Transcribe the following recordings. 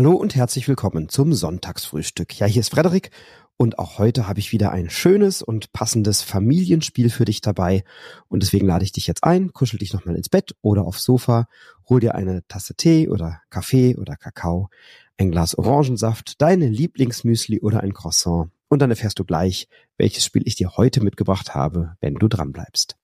Hallo und herzlich willkommen zum Sonntagsfrühstück. Ja, hier ist Frederik und auch heute habe ich wieder ein schönes und passendes Familienspiel für dich dabei. Und deswegen lade ich dich jetzt ein, kuschel dich nochmal ins Bett oder aufs Sofa, hol dir eine Tasse Tee oder Kaffee oder Kakao, ein Glas Orangensaft, deine Lieblingsmüsli oder ein Croissant. Und dann erfährst du gleich, welches Spiel ich dir heute mitgebracht habe, wenn du dran bleibst.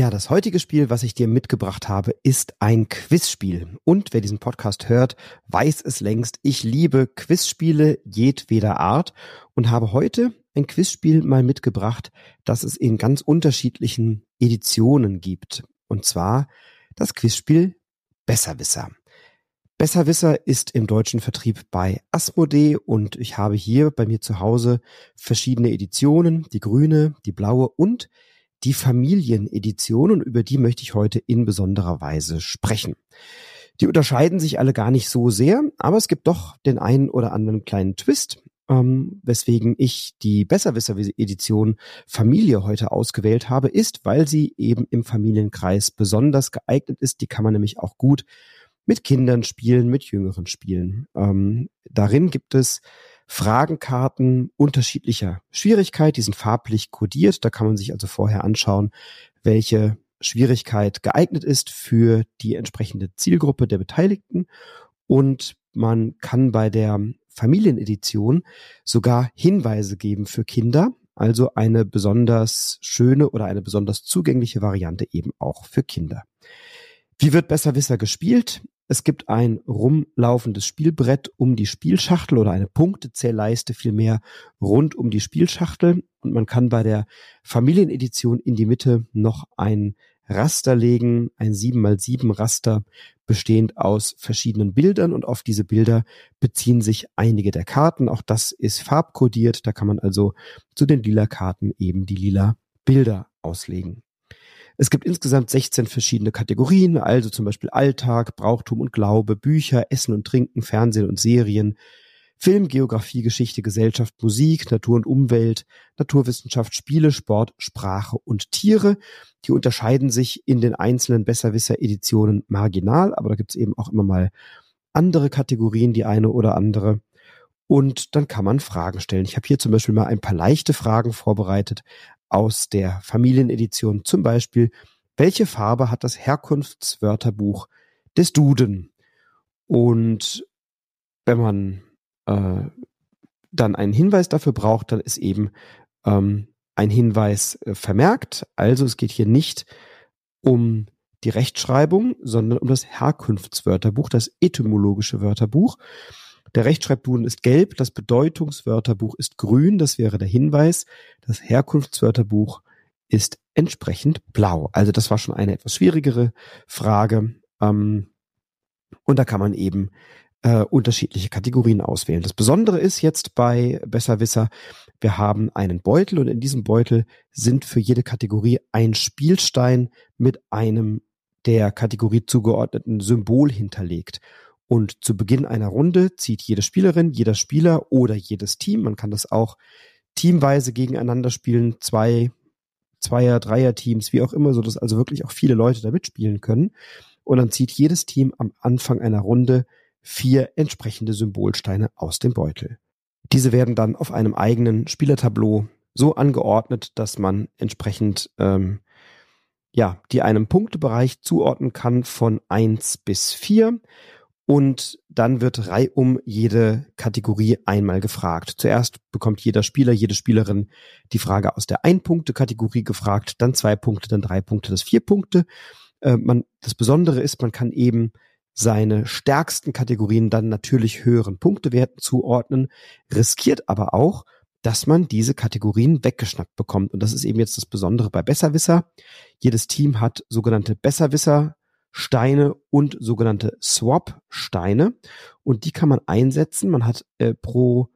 Ja, das heutige Spiel, was ich dir mitgebracht habe, ist ein Quizspiel. Und wer diesen Podcast hört, weiß es längst. Ich liebe Quizspiele jedweder Art und habe heute ein Quizspiel mal mitgebracht, das es in ganz unterschiedlichen Editionen gibt. Und zwar das Quizspiel Besserwisser. Besserwisser ist im deutschen Vertrieb bei Asmodee und ich habe hier bei mir zu Hause verschiedene Editionen, die grüne, die blaue und die Familienedition und über die möchte ich heute in besonderer Weise sprechen. Die unterscheiden sich alle gar nicht so sehr, aber es gibt doch den einen oder anderen kleinen Twist, ähm, weswegen ich die Besserwisser-Edition Familie heute ausgewählt habe, ist, weil sie eben im Familienkreis besonders geeignet ist. Die kann man nämlich auch gut mit Kindern spielen, mit Jüngeren spielen. Ähm, darin gibt es Fragenkarten unterschiedlicher Schwierigkeit, die sind farblich kodiert. Da kann man sich also vorher anschauen, welche Schwierigkeit geeignet ist für die entsprechende Zielgruppe der Beteiligten. Und man kann bei der Familienedition sogar Hinweise geben für Kinder, also eine besonders schöne oder eine besonders zugängliche Variante eben auch für Kinder. Wie wird Besserwisser gespielt? Es gibt ein rumlaufendes Spielbrett um die Spielschachtel oder eine Punktezählleiste vielmehr rund um die Spielschachtel und man kann bei der Familienedition in die Mitte noch ein Raster legen, ein 7x7 Raster bestehend aus verschiedenen Bildern und auf diese Bilder beziehen sich einige der Karten. Auch das ist farbkodiert, da kann man also zu den lila Karten eben die lila Bilder auslegen. Es gibt insgesamt 16 verschiedene Kategorien, also zum Beispiel Alltag, Brauchtum und Glaube, Bücher, Essen und Trinken, Fernsehen und Serien, Film, Geografie, Geschichte, Gesellschaft, Musik, Natur und Umwelt, Naturwissenschaft, Spiele, Sport, Sprache und Tiere. Die unterscheiden sich in den einzelnen Besserwisser-Editionen marginal, aber da gibt es eben auch immer mal andere Kategorien, die eine oder andere. Und dann kann man Fragen stellen. Ich habe hier zum Beispiel mal ein paar leichte Fragen vorbereitet aus der Familienedition. Zum Beispiel, welche Farbe hat das Herkunftswörterbuch des Duden? Und wenn man äh, dann einen Hinweis dafür braucht, dann ist eben ähm, ein Hinweis äh, vermerkt. Also es geht hier nicht um die Rechtschreibung, sondern um das Herkunftswörterbuch, das etymologische Wörterbuch. Der Rechtschreibduden ist gelb, das Bedeutungswörterbuch ist grün, das wäre der Hinweis. Das Herkunftswörterbuch ist entsprechend blau. Also das war schon eine etwas schwierigere Frage. Ähm, und da kann man eben äh, unterschiedliche Kategorien auswählen. Das Besondere ist jetzt bei Besserwisser, wir haben einen Beutel und in diesem Beutel sind für jede Kategorie ein Spielstein mit einem der Kategorie zugeordneten Symbol hinterlegt. Und zu Beginn einer Runde zieht jede Spielerin, jeder Spieler oder jedes Team, man kann das auch teamweise gegeneinander spielen, zwei, Zweier, Dreier Teams, wie auch immer, so dass also wirklich auch viele Leute da mitspielen können. Und dann zieht jedes Team am Anfang einer Runde vier entsprechende Symbolsteine aus dem Beutel. Diese werden dann auf einem eigenen Spielertableau so angeordnet, dass man entsprechend ähm, ja die einem Punktebereich zuordnen kann von eins bis vier und dann wird reihum jede Kategorie einmal gefragt. Zuerst bekommt jeder Spieler, jede Spielerin die Frage aus der Ein-Punkte-Kategorie gefragt, dann zwei Punkte, dann drei Punkte, das vier Punkte. Äh, man, das Besondere ist, man kann eben seine stärksten Kategorien dann natürlich höheren Punktewerten zuordnen, riskiert aber auch, dass man diese Kategorien weggeschnappt bekommt. Und das ist eben jetzt das Besondere bei Besserwisser. Jedes Team hat sogenannte Besserwisser Steine und sogenannte Swap-Steine. Und die kann man einsetzen. Man hat äh, pro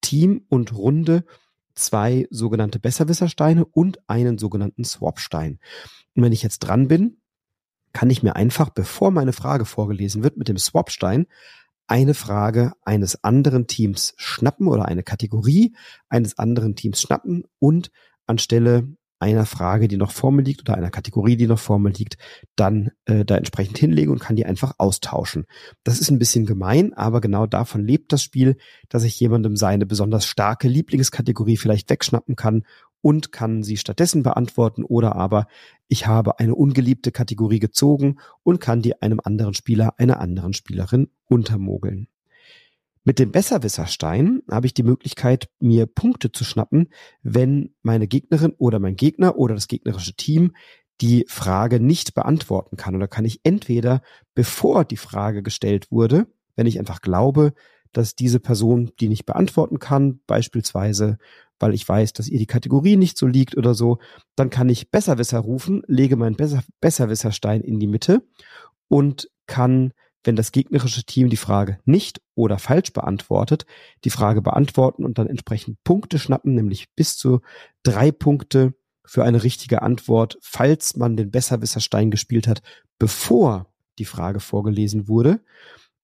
Team und Runde zwei sogenannte Besserwissersteine und einen sogenannten Swap-Stein. Und wenn ich jetzt dran bin, kann ich mir einfach, bevor meine Frage vorgelesen wird, mit dem Swap-Stein eine Frage eines anderen Teams schnappen oder eine Kategorie eines anderen Teams schnappen und anstelle einer Frage, die noch vor mir liegt oder einer Kategorie, die noch vor mir liegt, dann äh, da entsprechend hinlegen und kann die einfach austauschen. Das ist ein bisschen gemein, aber genau davon lebt das Spiel, dass ich jemandem seine besonders starke Lieblingskategorie vielleicht wegschnappen kann und kann sie stattdessen beantworten oder aber ich habe eine ungeliebte Kategorie gezogen und kann die einem anderen Spieler, einer anderen Spielerin untermogeln. Mit dem Besserwisserstein habe ich die Möglichkeit, mir Punkte zu schnappen, wenn meine Gegnerin oder mein Gegner oder das gegnerische Team die Frage nicht beantworten kann. Oder kann ich entweder, bevor die Frage gestellt wurde, wenn ich einfach glaube, dass diese Person die nicht beantworten kann, beispielsweise weil ich weiß, dass ihr die Kategorie nicht so liegt oder so, dann kann ich Besserwisser rufen, lege meinen Besser Besserwisserstein in die Mitte und kann wenn das gegnerische Team die Frage nicht oder falsch beantwortet, die Frage beantworten und dann entsprechend Punkte schnappen, nämlich bis zu drei Punkte für eine richtige Antwort, falls man den Besserwisserstein gespielt hat, bevor die Frage vorgelesen wurde.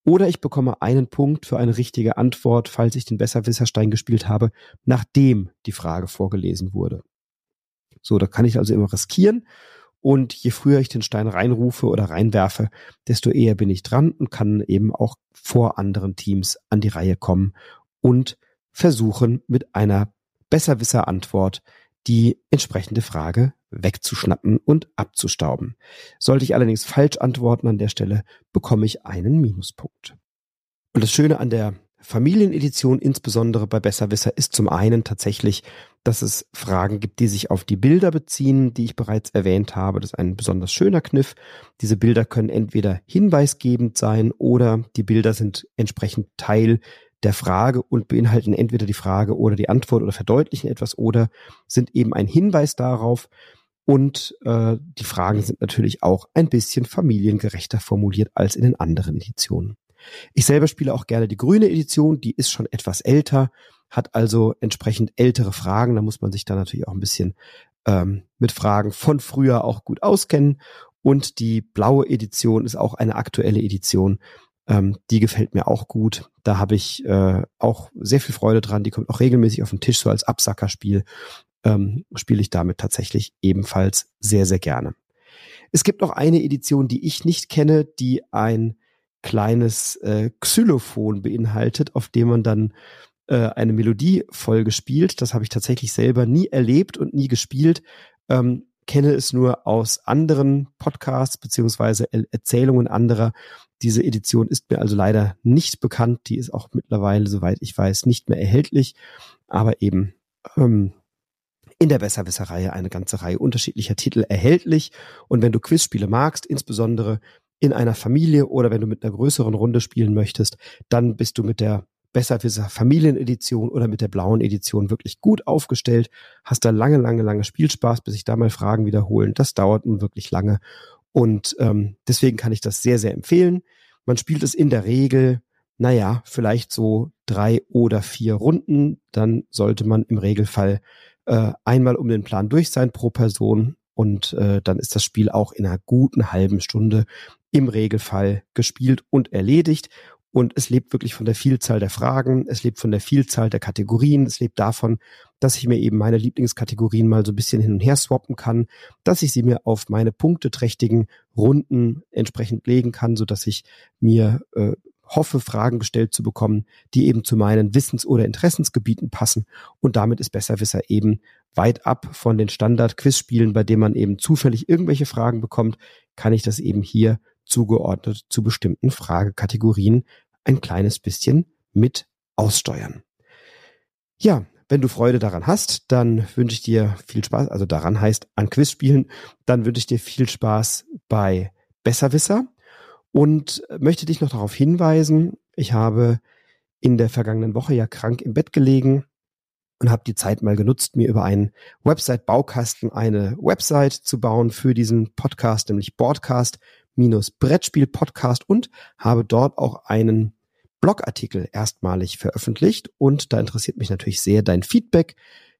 Oder ich bekomme einen Punkt für eine richtige Antwort, falls ich den Besserwisserstein gespielt habe, nachdem die Frage vorgelesen wurde. So, da kann ich also immer riskieren und je früher ich den Stein reinrufe oder reinwerfe, desto eher bin ich dran und kann eben auch vor anderen Teams an die Reihe kommen und versuchen mit einer besserwisser Antwort die entsprechende Frage wegzuschnappen und abzustauben. Sollte ich allerdings falsch antworten an der Stelle, bekomme ich einen Minuspunkt. Und das Schöne an der Familienedition, insbesondere bei Besserwisser, ist zum einen tatsächlich, dass es Fragen gibt, die sich auf die Bilder beziehen, die ich bereits erwähnt habe. Das ist ein besonders schöner Kniff. Diese Bilder können entweder hinweisgebend sein oder die Bilder sind entsprechend Teil der Frage und beinhalten entweder die Frage oder die Antwort oder verdeutlichen etwas oder sind eben ein Hinweis darauf. Und äh, die Fragen sind natürlich auch ein bisschen familiengerechter formuliert als in den anderen Editionen. Ich selber spiele auch gerne die grüne Edition, die ist schon etwas älter, hat also entsprechend ältere Fragen. Da muss man sich dann natürlich auch ein bisschen ähm, mit Fragen von früher auch gut auskennen. Und die blaue Edition ist auch eine aktuelle Edition. Ähm, die gefällt mir auch gut. Da habe ich äh, auch sehr viel Freude dran. Die kommt auch regelmäßig auf den Tisch, so als Absackerspiel. Ähm, spiele ich damit tatsächlich ebenfalls sehr, sehr gerne. Es gibt noch eine Edition, die ich nicht kenne, die ein kleines äh, Xylophon beinhaltet, auf dem man dann äh, eine Melodiefolge spielt. Das habe ich tatsächlich selber nie erlebt und nie gespielt. Ähm, kenne es nur aus anderen Podcasts beziehungsweise Erzählungen anderer. Diese Edition ist mir also leider nicht bekannt. Die ist auch mittlerweile, soweit ich weiß, nicht mehr erhältlich. Aber eben ähm, in der Besserwisser-Reihe eine ganze Reihe unterschiedlicher Titel erhältlich. Und wenn du Quizspiele magst, insbesondere in einer Familie oder wenn du mit einer größeren Runde spielen möchtest, dann bist du mit der Besserwisser Familienedition oder mit der blauen Edition wirklich gut aufgestellt, hast da lange, lange, lange Spielspaß, bis sich da mal Fragen wiederholen. Das dauert nun wirklich lange und ähm, deswegen kann ich das sehr, sehr empfehlen. Man spielt es in der Regel, naja, vielleicht so drei oder vier Runden. Dann sollte man im Regelfall äh, einmal um den Plan durch sein pro Person und äh, dann ist das Spiel auch in einer guten halben Stunde im Regelfall gespielt und erledigt. Und es lebt wirklich von der Vielzahl der Fragen, es lebt von der Vielzahl der Kategorien, es lebt davon, dass ich mir eben meine Lieblingskategorien mal so ein bisschen hin und her swappen kann, dass ich sie mir auf meine punkteträchtigen Runden entsprechend legen kann, so dass ich mir äh, hoffe, Fragen gestellt zu bekommen, die eben zu meinen Wissens- oder Interessensgebieten passen. Und damit ist Besserwisser eben weit ab von den Standard-Quizspielen, bei denen man eben zufällig irgendwelche Fragen bekommt, kann ich das eben hier zugeordnet zu bestimmten Fragekategorien ein kleines bisschen mit aussteuern. Ja, wenn du Freude daran hast, dann wünsche ich dir viel Spaß, also daran heißt an Quizspielen, dann wünsche ich dir viel Spaß bei Besserwisser. Und möchte dich noch darauf hinweisen, ich habe in der vergangenen Woche ja krank im Bett gelegen und habe die Zeit mal genutzt, mir über einen Website-Baukasten eine Website zu bauen für diesen Podcast, nämlich Broadcast Brettspiel-Podcast und habe dort auch einen Blogartikel erstmalig veröffentlicht. Und da interessiert mich natürlich sehr dein Feedback,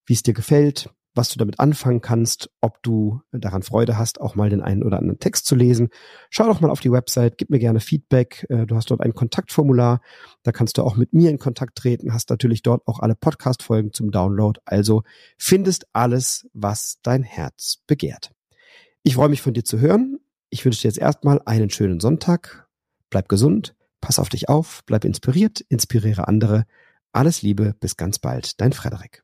wie es dir gefällt, was du damit anfangen kannst, ob du daran Freude hast, auch mal den einen oder anderen Text zu lesen. Schau doch mal auf die Website, gib mir gerne Feedback. Äh, du hast dort ein Kontaktformular, da kannst du auch mit mir in Kontakt treten, hast natürlich dort auch alle Podcast-Folgen zum Download. Also findest alles, was dein Herz begehrt. Ich freue mich von dir zu hören. Ich wünsche dir jetzt erstmal einen schönen Sonntag. Bleib gesund, pass auf dich auf, bleib inspiriert, inspiriere andere. Alles Liebe, bis ganz bald, dein Frederik.